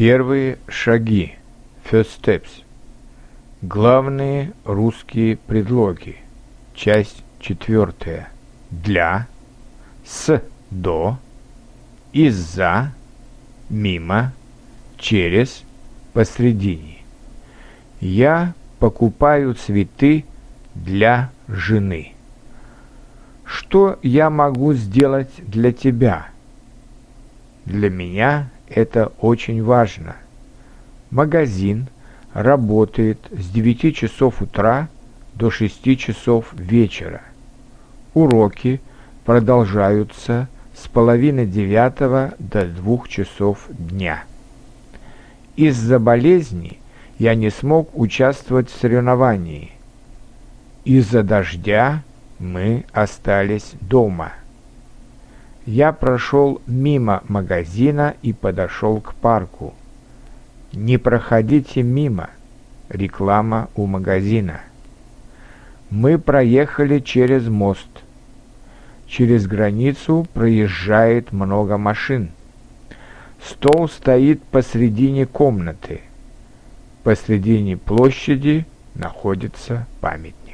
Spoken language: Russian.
Первые шаги. First steps. Главные русские предлоги. Часть четвертая. Для, с, до, из-за, мимо, через, посредине. Я покупаю цветы для жены. Что я могу сделать для тебя? Для меня это очень важно. Магазин работает с 9 часов утра до 6 часов вечера. Уроки продолжаются с половины девятого до двух часов дня. Из-за болезни я не смог участвовать в соревновании. Из-за дождя мы остались дома. Я прошел мимо магазина и подошел к парку. Не проходите мимо. Реклама у магазина. Мы проехали через мост. Через границу проезжает много машин. Стол стоит посредине комнаты. Посредине площади находится памятник.